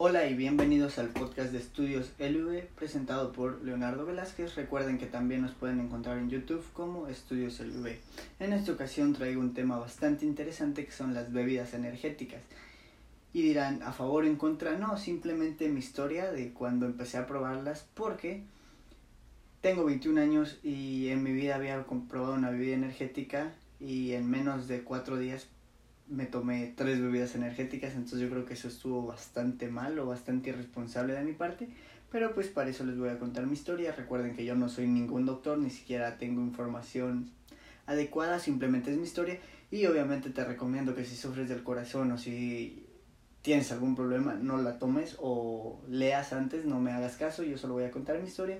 Hola y bienvenidos al podcast de Estudios LV presentado por Leonardo Velázquez. Recuerden que también nos pueden encontrar en YouTube como Estudios LV. En esta ocasión traigo un tema bastante interesante que son las bebidas energéticas. Y dirán, a favor o en contra, no, simplemente mi historia de cuando empecé a probarlas porque tengo 21 años y en mi vida había comprobado una bebida energética y en menos de 4 días me tomé tres bebidas energéticas, entonces yo creo que eso estuvo bastante mal o bastante irresponsable de mi parte, pero pues para eso les voy a contar mi historia. Recuerden que yo no soy ningún doctor, ni siquiera tengo información adecuada, simplemente es mi historia y obviamente te recomiendo que si sufres del corazón o si tienes algún problema no la tomes o leas antes, no me hagas caso, yo solo voy a contar mi historia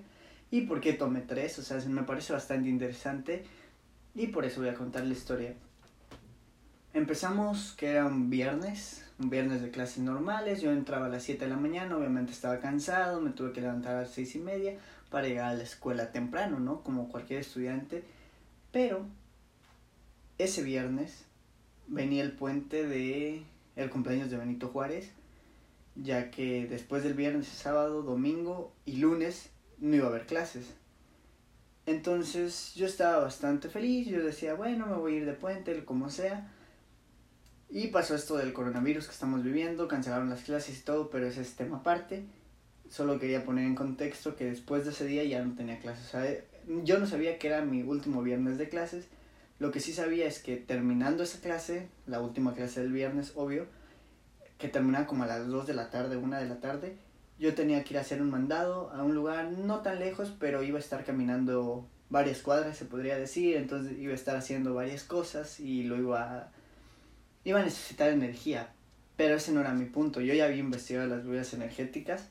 y por qué tomé tres, o sea, me parece bastante interesante y por eso voy a contar la historia. Empezamos que era un viernes, un viernes de clases normales, yo entraba a las 7 de la mañana, obviamente estaba cansado, me tuve que levantar a las 6 y media para llegar a la escuela temprano, ¿no? Como cualquier estudiante, pero ese viernes venía el puente de el cumpleaños de Benito Juárez, ya que después del viernes, sábado, domingo y lunes no iba a haber clases. Entonces yo estaba bastante feliz, yo decía, bueno, me voy a ir de puente, como sea. Y pasó esto del coronavirus que estamos viviendo, cancelaron las clases y todo, pero ese es tema aparte. Solo quería poner en contexto que después de ese día ya no tenía clases. O sea, yo no sabía que era mi último viernes de clases. Lo que sí sabía es que terminando esa clase, la última clase del viernes, obvio, que terminaba como a las 2 de la tarde, 1 de la tarde, yo tenía que ir a hacer un mandado a un lugar no tan lejos, pero iba a estar caminando varias cuadras, se podría decir, entonces iba a estar haciendo varias cosas y lo iba a iba a necesitar energía, pero ese no era mi punto. Yo ya había investigado las bebidas energéticas,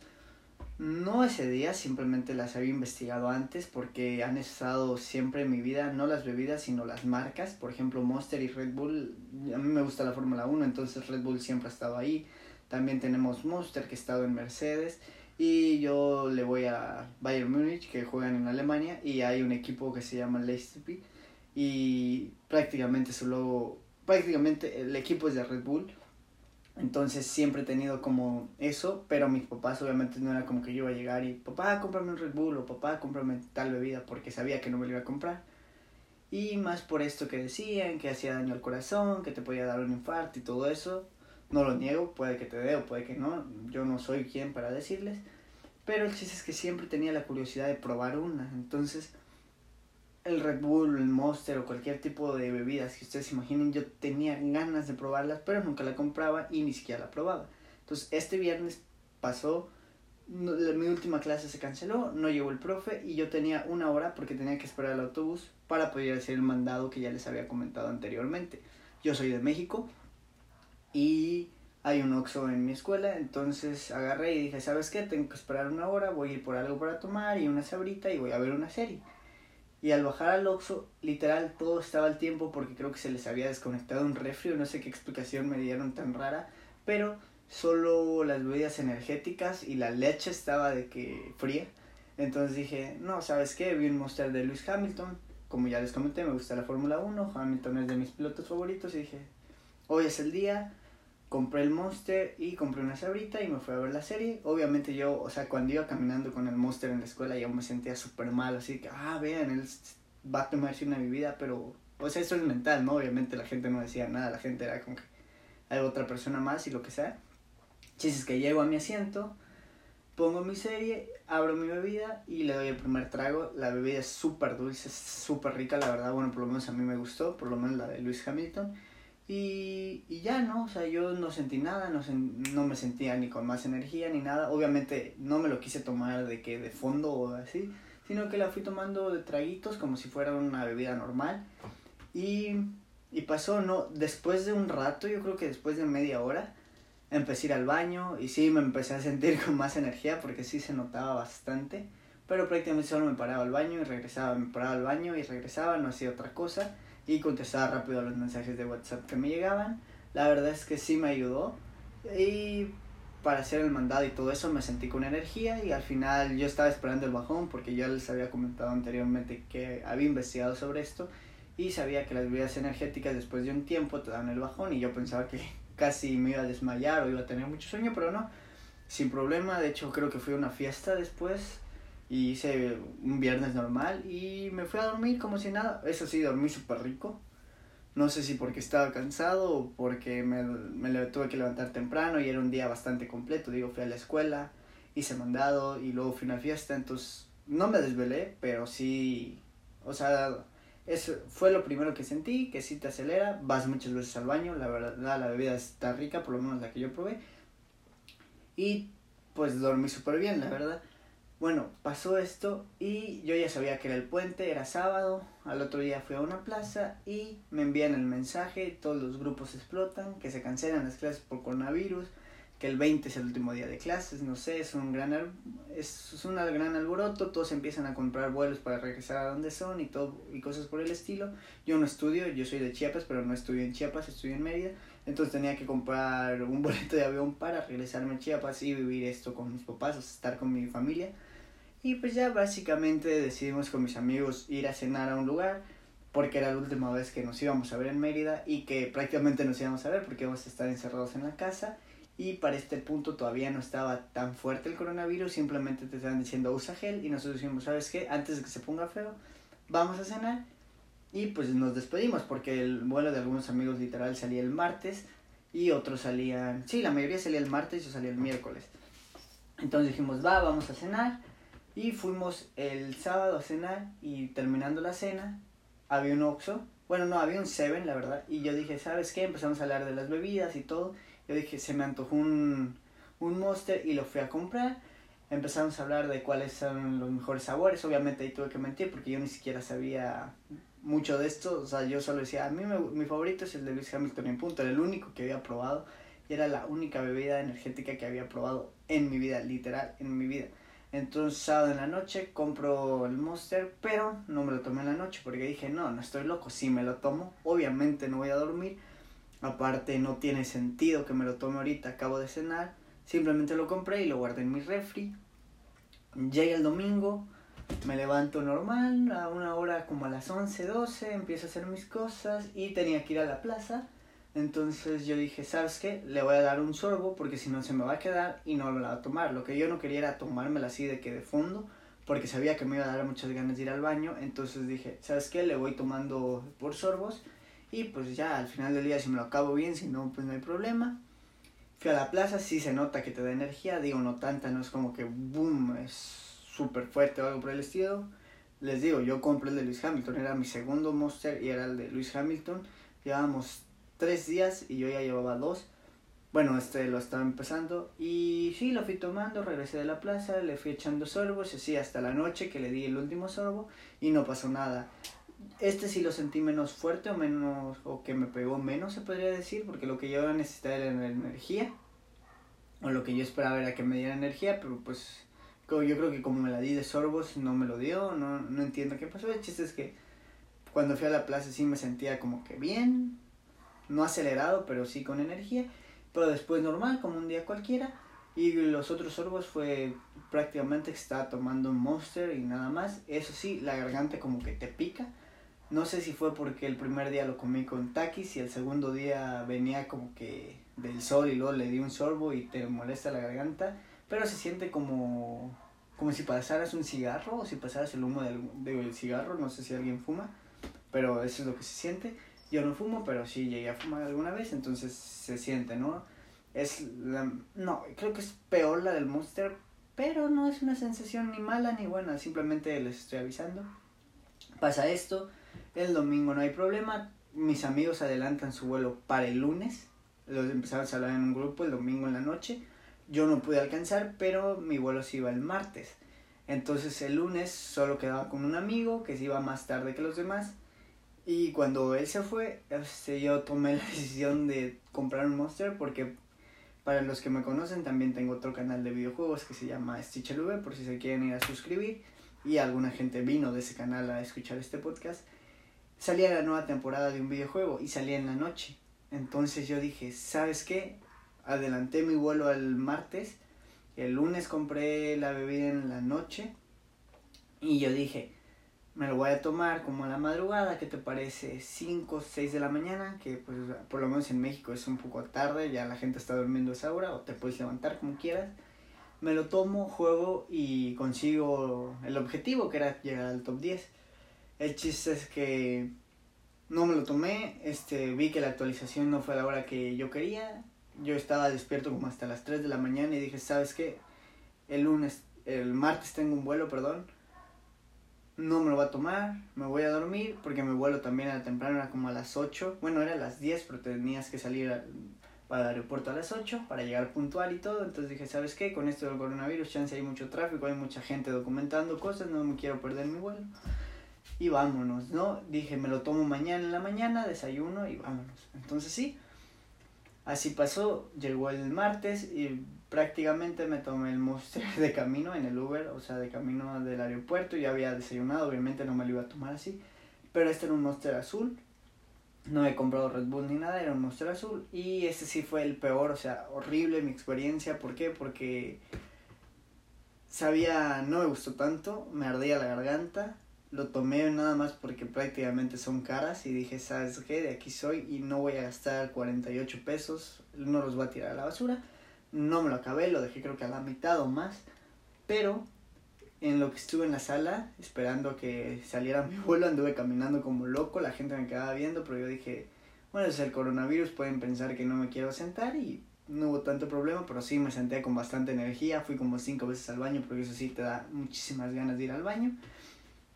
no ese día, simplemente las había investigado antes porque han estado siempre en mi vida, no las bebidas, sino las marcas. Por ejemplo, Monster y Red Bull, a mí me gusta la Fórmula 1, entonces Red Bull siempre ha estado ahí. También tenemos Monster que ha estado en Mercedes. Y yo le voy a Bayern Múnich, que juegan en Alemania, y hay un equipo que se llama Leipzig. Y prácticamente su logo prácticamente el equipo es de Red Bull. Entonces siempre he tenido como eso, pero mis papás obviamente no era como que yo iba a llegar y papá, cómprame un Red Bull o papá, cómprame tal bebida porque sabía que no me lo iba a comprar. Y más por esto que decían, que hacía daño al corazón, que te podía dar un infarto y todo eso. No lo niego, puede que te dé o puede que no, yo no soy quien para decirles. Pero el chiste es que siempre tenía la curiosidad de probar una. Entonces el Red Bull, el Monster o cualquier tipo de bebidas que ustedes imaginen, yo tenía ganas de probarlas, pero nunca la compraba y ni siquiera la probaba. Entonces, este viernes pasó, mi última clase se canceló, no llegó el profe y yo tenía una hora porque tenía que esperar el autobús para poder hacer el mandado que ya les había comentado anteriormente. Yo soy de México y hay un Oxxo en mi escuela, entonces agarré y dije, ¿sabes qué? Tengo que esperar una hora, voy a ir por algo para tomar y una sabrita y voy a ver una serie. Y al bajar al Oxxo, literal, todo estaba al tiempo porque creo que se les había desconectado un refri no sé qué explicación me dieron tan rara, pero solo las bebidas energéticas y la leche estaba de que fría. Entonces dije, no, ¿sabes qué? Vi un Monster de Lewis Hamilton, como ya les comenté, me gusta la Fórmula 1, Hamilton es de mis pilotos favoritos y dije, hoy es el día, compré el Monster y compré una sabrita y me fui a ver la serie. Obviamente yo, o sea, cuando iba caminando con el Monster en la escuela yo me sentía súper mal, así que, ah, vean, él va a tomarse una bebida, pero, o sea, eso es mental, ¿no? Obviamente la gente no decía nada, la gente era como que hay otra persona más y lo que sea. Chistes que llego a mi asiento, pongo mi serie, abro mi bebida y le doy el primer trago. La bebida es súper dulce, súper rica, la verdad, bueno, por lo menos a mí me gustó, por lo menos la de Lewis Hamilton. Y, y ya, ¿no? O sea, yo no sentí nada, no, no me sentía ni con más energía ni nada. Obviamente no me lo quise tomar de que de fondo o así, sino que la fui tomando de traguitos como si fuera una bebida normal. Y, y pasó, ¿no? Después de un rato, yo creo que después de media hora, empecé a ir al baño y sí me empecé a sentir con más energía porque sí se notaba bastante. Pero prácticamente solo me paraba al baño y regresaba, me paraba al baño y regresaba, no hacía otra cosa y contestaba rápido a los mensajes de WhatsApp que me llegaban. La verdad es que sí me ayudó y para hacer el mandado y todo eso me sentí con energía y al final yo estaba esperando el bajón porque ya les había comentado anteriormente que había investigado sobre esto y sabía que las bebidas energéticas después de un tiempo te dan el bajón y yo pensaba que casi me iba a desmayar o iba a tener mucho sueño, pero no. sin problema. De hecho, creo que fui a una fiesta después y hice un viernes normal y me fui a dormir como si nada. Eso sí, dormí súper rico. No sé si porque estaba cansado o porque me, me tuve que levantar temprano y era un día bastante completo. Digo, fui a la escuela, hice mandado y luego fui a una fiesta. Entonces, no me desvelé, pero sí, o sea, eso fue lo primero que sentí, que sí te acelera, vas muchas veces al baño, la verdad la bebida está rica, por lo menos la que yo probé. Y pues dormí súper bien, la verdad. Bueno, pasó esto y yo ya sabía que era el puente, era sábado, al otro día fui a una plaza y me envían el mensaje, todos los grupos explotan, que se cancelan las clases por coronavirus, que el 20 es el último día de clases, no sé, es un gran es, es un gran alboroto, todos empiezan a comprar vuelos para regresar a donde son y todo y cosas por el estilo. Yo no estudio, yo soy de Chiapas, pero no estudio en Chiapas, estudio en Mérida, entonces tenía que comprar un boleto de avión para regresarme a Chiapas y vivir esto con mis papás, estar con mi familia. Y pues ya básicamente decidimos con mis amigos ir a cenar a un lugar porque era la última vez que nos íbamos a ver en Mérida y que prácticamente nos íbamos a ver porque íbamos a estar encerrados en la casa y para este punto todavía no estaba tan fuerte el coronavirus, simplemente te estaban diciendo usa gel y nosotros dijimos, ¿sabes qué? Antes de que se ponga feo, vamos a cenar y pues nos despedimos porque el vuelo de algunos amigos literal salía el martes y otros salían, sí, la mayoría salía el martes y yo salía el miércoles. Entonces dijimos, va, vamos a cenar y fuimos el sábado a cenar y terminando la cena había un Oxxo, bueno, no, había un Seven, la verdad, y yo dije, ¿sabes qué? Empezamos a hablar de las bebidas y todo yo dije, se me antojó un, un Monster y lo fui a comprar. Empezamos a hablar de cuáles son los mejores sabores. Obviamente ahí tuve que mentir porque yo ni siquiera sabía mucho de esto. O sea, yo solo decía, a mí me, mi favorito es el de Luis Hamilton en punto. Era el único que había probado. Y era la única bebida energética que había probado en mi vida, literal, en mi vida. Entonces, sábado en la noche compro el Monster, pero no me lo tomé en la noche porque dije, no, no estoy loco. Si me lo tomo, obviamente no voy a dormir Aparte no tiene sentido que me lo tome ahorita, acabo de cenar. Simplemente lo compré y lo guardé en mi refri. Llega el domingo, me levanto normal, a una hora como a las 11, 12, empiezo a hacer mis cosas y tenía que ir a la plaza. Entonces yo dije, ¿sabes qué? Le voy a dar un sorbo porque si no se me va a quedar y no lo va a tomar. Lo que yo no quería era tomármela así de que de fondo porque sabía que me iba a dar muchas ganas de ir al baño. Entonces dije, ¿sabes qué? Le voy tomando por sorbos y pues ya al final del día si me lo acabo bien, si no pues no hay problema. Fui a la plaza, sí se nota que te da energía, digo no tanta, no es como que boom, es súper fuerte o algo por el estilo. Les digo, yo compré el de Luis Hamilton, era mi segundo Monster y era el de Luis Hamilton. Llevábamos tres días y yo ya llevaba dos. Bueno, este lo estaba empezando y sí, lo fui tomando, regresé de la plaza, le fui echando sorbos, así hasta la noche que le di el último sorbo y no pasó nada. Este sí lo sentí menos fuerte o menos, o que me pegó menos se podría decir, porque lo que yo necesitaba era energía, o lo que yo esperaba era que me diera energía, pero pues yo creo que como me la di de sorbos no me lo dio, no, no entiendo qué pasó. El chiste es que cuando fui a la plaza sí me sentía como que bien, no acelerado, pero sí con energía, pero después normal, como un día cualquiera. Y los otros sorbos fue prácticamente que estaba tomando un monster y nada más. Eso sí, la garganta como que te pica no sé si fue porque el primer día lo comí con taquis y el segundo día venía como que del sol y luego le di un sorbo y te molesta la garganta, pero se siente como, como si pasaras un cigarro o si pasaras el humo del, del cigarro, no sé si alguien fuma, pero eso es lo que se siente. Yo no fumo, pero sí llegué a fumar alguna vez, entonces se siente, ¿no? Es la, no, creo que es peor la del Monster, pero no es una sensación ni mala ni buena, simplemente les estoy avisando. Pasa esto, el domingo no hay problema. Mis amigos adelantan su vuelo para el lunes. Los empezaron a hablar en un grupo el domingo en la noche. Yo no pude alcanzar, pero mi vuelo se iba el martes. Entonces el lunes solo quedaba con un amigo que se iba más tarde que los demás. Y cuando él se fue, este, yo tomé la decisión de comprar un Monster porque para los que me conocen también tengo otro canal de videojuegos que se llama Stitcher V por si se quieren ir a suscribir. Y alguna gente vino de ese canal a escuchar este podcast salía la nueva temporada de un videojuego y salía en la noche. Entonces yo dije, ¿sabes qué? Adelanté mi vuelo al martes. El lunes compré la bebida en la noche. Y yo dije, me lo voy a tomar como a la madrugada, ¿qué te parece? 5, 6 de la mañana, que pues por lo menos en México es un poco tarde, ya la gente está durmiendo a esa hora, o te puedes levantar como quieras. Me lo tomo, juego y consigo el objetivo que era llegar al top 10. El chiste es que no me lo tomé, este, vi que la actualización no fue a la hora que yo quería. Yo estaba despierto como hasta las 3 de la mañana y dije, ¿sabes qué? El lunes, el martes tengo un vuelo, perdón. No me lo voy a tomar, me voy a dormir porque mi vuelo también era temprano, era como a las 8. Bueno, era a las 10, pero tenías que salir para el aeropuerto a las 8 para llegar puntual y todo. Entonces dije, ¿sabes qué? Con esto del coronavirus, chance hay mucho tráfico, hay mucha gente documentando cosas, no me quiero perder mi vuelo y vámonos, ¿no? Dije, me lo tomo mañana en la mañana, desayuno y vámonos. Entonces sí, así pasó, llegó el martes y prácticamente me tomé el monster de camino en el Uber, o sea, de camino del aeropuerto, ya había desayunado, obviamente no me lo iba a tomar así, pero este era un monster azul, no he comprado Red Bull ni nada, era un monster azul y este sí fue el peor, o sea, horrible mi experiencia, ¿por qué? Porque sabía, no me gustó tanto, me ardía la garganta, lo tomé nada más porque prácticamente son caras y dije, ¿sabes qué? De aquí soy y no voy a gastar 48 pesos, no los voy a tirar a la basura. No me lo acabé, lo dejé creo que a la mitad o más, pero en lo que estuve en la sala esperando que saliera mi vuelo anduve caminando como loco, la gente me quedaba viendo, pero yo dije, bueno, es el coronavirus, pueden pensar que no me quiero sentar y no hubo tanto problema, pero sí me senté con bastante energía, fui como cinco veces al baño, porque eso sí te da muchísimas ganas de ir al baño.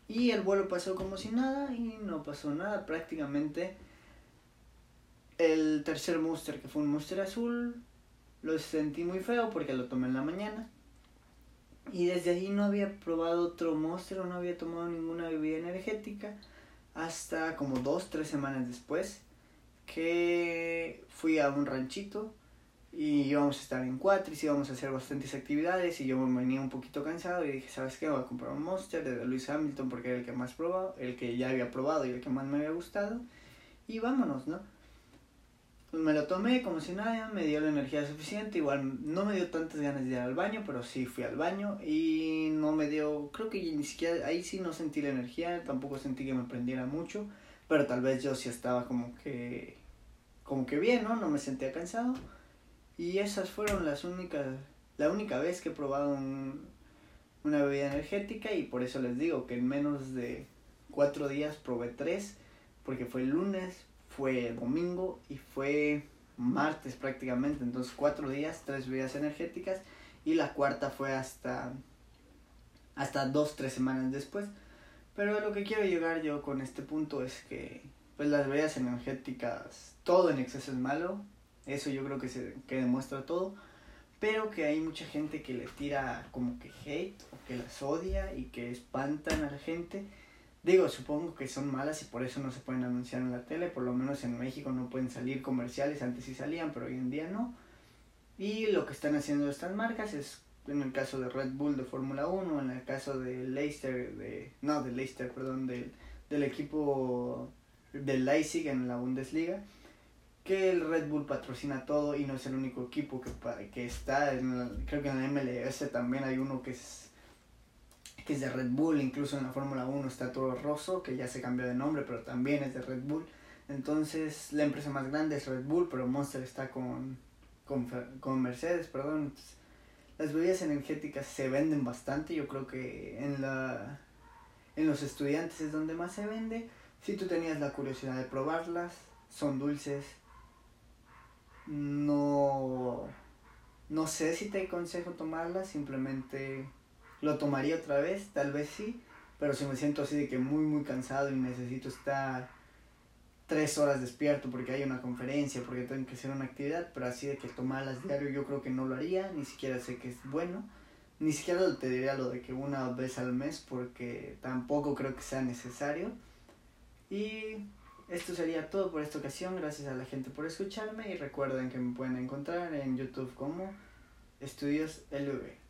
Y el vuelo pasó como si nada y no pasó nada prácticamente. El tercer monster, que fue un monster azul, lo sentí muy feo porque lo tomé en la mañana. Y desde ahí no había probado otro monster o no había tomado ninguna bebida energética hasta como dos, tres semanas después que fui a un ranchito y íbamos a estar en cuatro y íbamos a hacer bastantes actividades y yo me venía un poquito cansado y dije, ¿sabes qué? Voy a comprar un Monster de Lewis Hamilton porque era el que más probado, el que ya había probado y el que más me había gustado y vámonos, ¿no? Pues me lo tomé como si nada, me dio la energía suficiente, igual no me dio tantas ganas de ir al baño, pero sí fui al baño y no me dio, creo que ni siquiera, ahí sí no sentí la energía, tampoco sentí que me prendiera mucho, pero tal vez yo sí estaba como que, como que bien, ¿no? No me sentía cansado y esas fueron las únicas, la única vez que he probado una bebida energética y por eso les digo que en menos de cuatro días probé tres, porque fue el lunes, fue domingo y fue martes prácticamente, entonces cuatro días, tres bebidas energéticas y la cuarta fue hasta, hasta dos, tres semanas después. Pero lo que quiero llegar yo con este punto es que pues las bebidas energéticas, todo en exceso es malo, eso yo creo que se que demuestra todo. Pero que hay mucha gente que le tira como que hate o que las odia y que espantan a la gente. Digo, supongo que son malas y por eso no se pueden anunciar en la tele. Por lo menos en México no pueden salir comerciales. Antes sí salían, pero hoy en día no. Y lo que están haciendo estas marcas es, en el caso de Red Bull de Fórmula 1, en el caso de Leicester, de, no, de Leicester, perdón, del, del equipo del Leipzig en la Bundesliga que el Red Bull patrocina todo y no es el único equipo que, que está, en creo que en la MLS también hay uno que es, que es de Red Bull, incluso en la Fórmula 1 está Toro Rosso, que ya se cambió de nombre, pero también es de Red Bull. Entonces la empresa más grande es Red Bull, pero Monster está con, con, con Mercedes, perdón. las bebidas energéticas se venden bastante, yo creo que en, la, en los estudiantes es donde más se vende. Si tú tenías la curiosidad de probarlas, son dulces, no, no sé si te aconsejo tomarla, simplemente lo tomaría otra vez, tal vez sí, pero si me siento así de que muy muy cansado y necesito estar tres horas despierto porque hay una conferencia, porque tengo que hacer una actividad, pero así de que tomarlas diario yo creo que no lo haría, ni siquiera sé que es bueno, ni siquiera te diría lo de que una vez al mes porque tampoco creo que sea necesario. Y esto sería todo por esta ocasión. Gracias a la gente por escucharme y recuerden que me pueden encontrar en YouTube como Estudios LV.